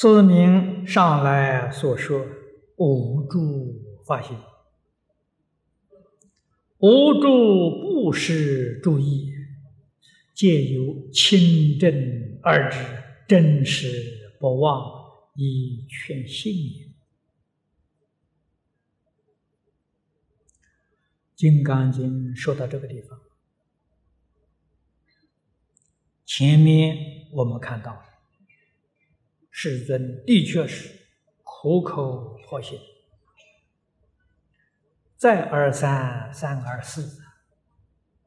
自名上来所说无住法心，无住布施注意，皆由清正二智，真实不忘，以劝信也。《金刚经》说到这个地方，前面我们看到。世尊的确是苦口婆心，再而三，三而四，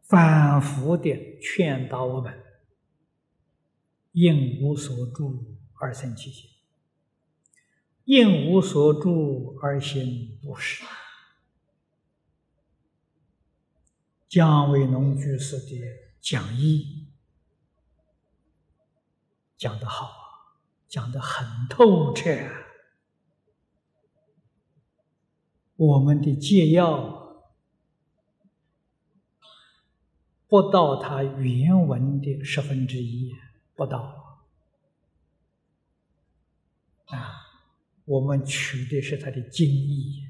反复的劝导我们：应无所住而生其心，应无所住而行不施。姜维农居士的讲义讲得好。讲的很透彻，我们的戒要不到他原文的十分之一，不到啊，我们取的是他的经义。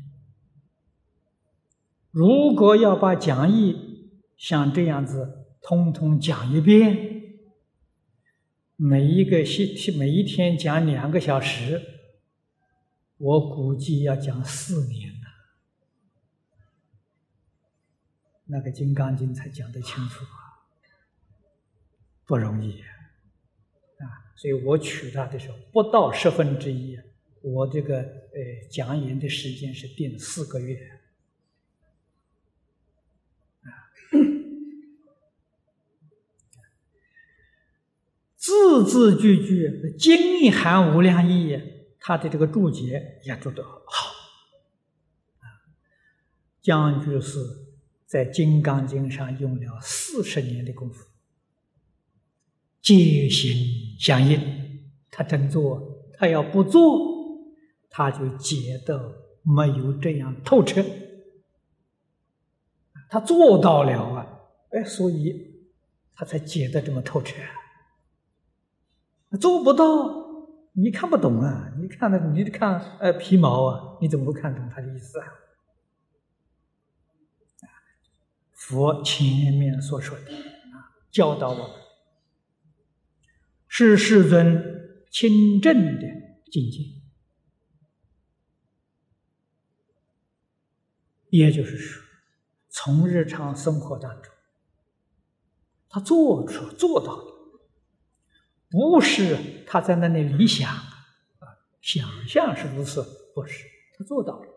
如果要把讲义像这样子通通讲一遍。每一个星期每一天讲两个小时，我估计要讲四年了。那个《金刚经》才讲得清楚啊，不容易啊！所以我取它的时候不到十分之一，我这个呃讲演的时间是定四个月。字字句句精含无量义，他的这个注解也做得好。啊，江居士在《金刚经》上用了四十年的功夫，戒心相应。他真做，他要不做，他就解得没有这样透彻。他做到了啊，哎，所以他才解得这么透彻。做不到，你看不懂啊！你看的，你看呃皮毛啊，你怎么会看懂他的意思啊？佛前面所说的啊，教导我们是世尊清正的境界，也就是说，从日常生活当中，他做出做到的。不是他在那里理想啊，想象是如此，不是他做到了。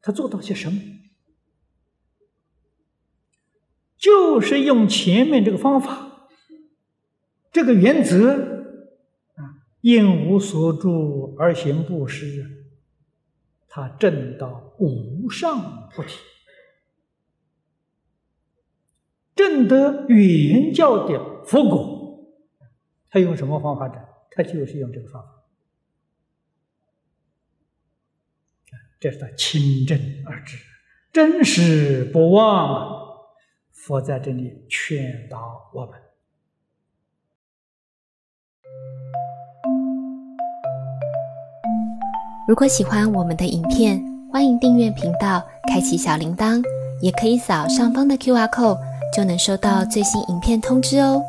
他做到些什么？就是用前面这个方法，这个原则啊，应无所住而行布施，他证到无上菩提。正得圆教的佛果，他用什么方法证？他就是用这个方法。这是清正而知，真实不忘。佛在这里劝导我们。如果喜欢我们的影片，欢迎订阅频道，开启小铃铛，也可以扫上方的 Q R code。就能收到最新影片通知哦。